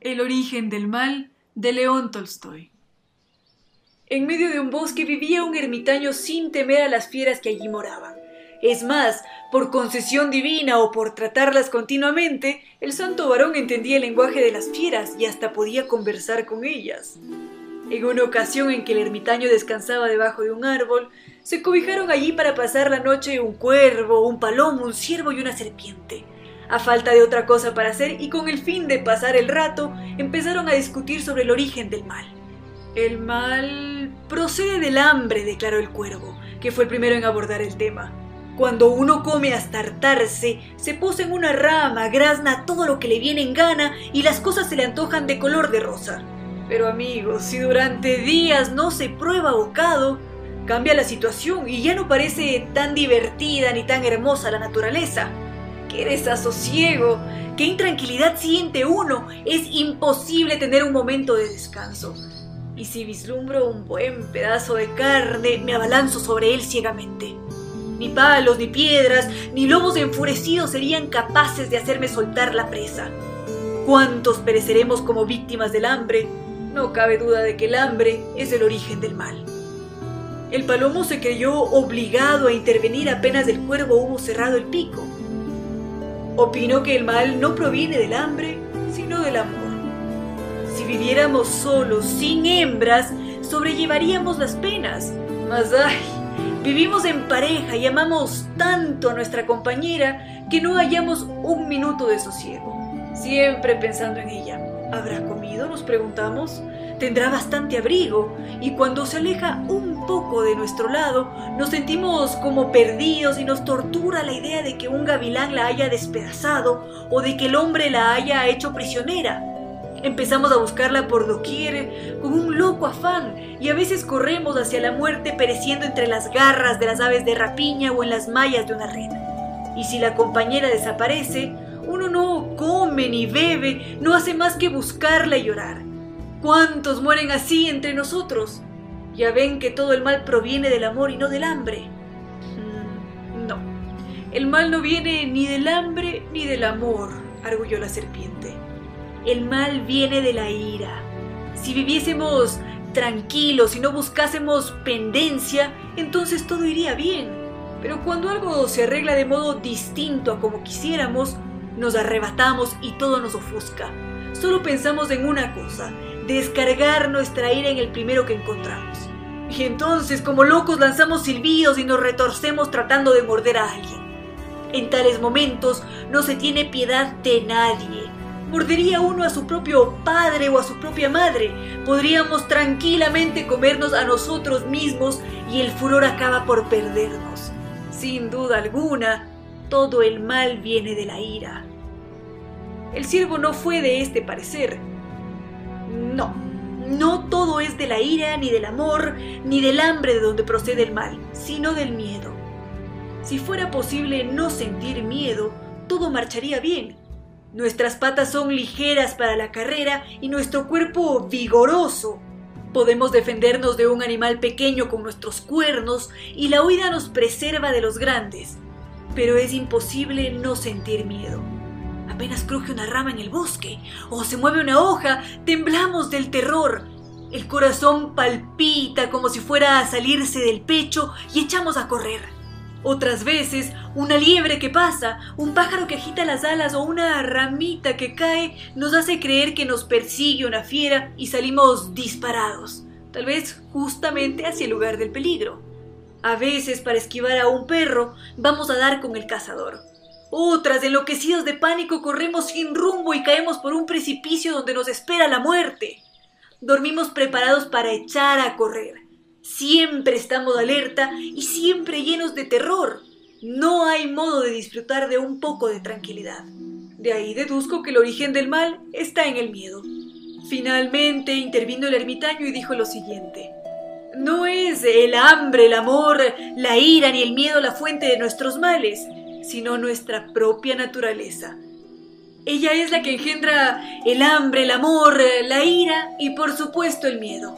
El origen del mal de León Tolstoy. En medio de un bosque vivía un ermitaño sin temer a las fieras que allí moraban. Es más, por concesión divina o por tratarlas continuamente, el santo varón entendía el lenguaje de las fieras y hasta podía conversar con ellas. En una ocasión en que el ermitaño descansaba debajo de un árbol, se cobijaron allí para pasar la noche un cuervo, un palomo, un ciervo y una serpiente. A falta de otra cosa para hacer y con el fin de pasar el rato, empezaron a discutir sobre el origen del mal. El mal procede del hambre, declaró el cuervo, que fue el primero en abordar el tema. Cuando uno come hasta hartarse, se posa en una rama, grazna todo lo que le viene en gana y las cosas se le antojan de color de rosa. Pero amigos, si durante días no se prueba bocado, cambia la situación y ya no parece tan divertida ni tan hermosa la naturaleza qué desasosiego, qué intranquilidad siente uno. Es imposible tener un momento de descanso. Y si vislumbro un buen pedazo de carne, me abalanzo sobre él ciegamente. Ni palos, ni piedras, ni lobos enfurecidos serían capaces de hacerme soltar la presa. ¿Cuántos pereceremos como víctimas del hambre? No cabe duda de que el hambre es el origen del mal. El palomo se creyó obligado a intervenir apenas el cuervo hubo cerrado el pico. Opino que el mal no proviene del hambre, sino del amor. Si viviéramos solos, sin hembras, sobrellevaríamos las penas. Mas ay, vivimos en pareja y amamos tanto a nuestra compañera que no hallamos un minuto de sosiego, siempre pensando en ella. ¿Habrá comido? Nos preguntamos. Tendrá bastante abrigo y cuando se aleja un poco de nuestro lado, nos sentimos como perdidos y nos tortura la idea de que un gavilán la haya despedazado o de que el hombre la haya hecho prisionera. Empezamos a buscarla por doquier con un loco afán y a veces corremos hacia la muerte pereciendo entre las garras de las aves de rapiña o en las mallas de una red. Y si la compañera desaparece, uno no come ni bebe, no hace más que buscarla y llorar. ¿Cuántos mueren así entre nosotros? Ya ven que todo el mal proviene del amor y no del hambre. Mm, no, el mal no viene ni del hambre ni del amor, arguyó la serpiente. El mal viene de la ira. Si viviésemos tranquilos y no buscásemos pendencia, entonces todo iría bien. Pero cuando algo se arregla de modo distinto a como quisiéramos, nos arrebatamos y todo nos ofusca. Solo pensamos en una cosa, descargar nuestra ira en el primero que encontramos. Y entonces, como locos, lanzamos silbidos y nos retorcemos tratando de morder a alguien. En tales momentos no se tiene piedad de nadie. Mordería uno a su propio padre o a su propia madre. Podríamos tranquilamente comernos a nosotros mismos y el furor acaba por perdernos. Sin duda alguna, todo el mal viene de la ira. El siervo no fue de este parecer. No, no todo es de la ira, ni del amor, ni del hambre de donde procede el mal, sino del miedo. Si fuera posible no sentir miedo, todo marcharía bien. Nuestras patas son ligeras para la carrera y nuestro cuerpo vigoroso. Podemos defendernos de un animal pequeño con nuestros cuernos y la huida nos preserva de los grandes pero es imposible no sentir miedo. Apenas cruje una rama en el bosque o se mueve una hoja, temblamos del terror. El corazón palpita como si fuera a salirse del pecho y echamos a correr. Otras veces, una liebre que pasa, un pájaro que agita las alas o una ramita que cae nos hace creer que nos persigue una fiera y salimos disparados, tal vez justamente hacia el lugar del peligro. A veces, para esquivar a un perro, vamos a dar con el cazador. Otras, enloquecidos de pánico, corremos sin rumbo y caemos por un precipicio donde nos espera la muerte. Dormimos preparados para echar a correr. Siempre estamos alerta y siempre llenos de terror. No hay modo de disfrutar de un poco de tranquilidad. De ahí deduzco que el origen del mal está en el miedo. Finalmente intervino el ermitaño y dijo lo siguiente. No es el hambre, el amor, la ira ni el miedo la fuente de nuestros males, sino nuestra propia naturaleza. Ella es la que engendra el hambre, el amor, la ira y por supuesto el miedo.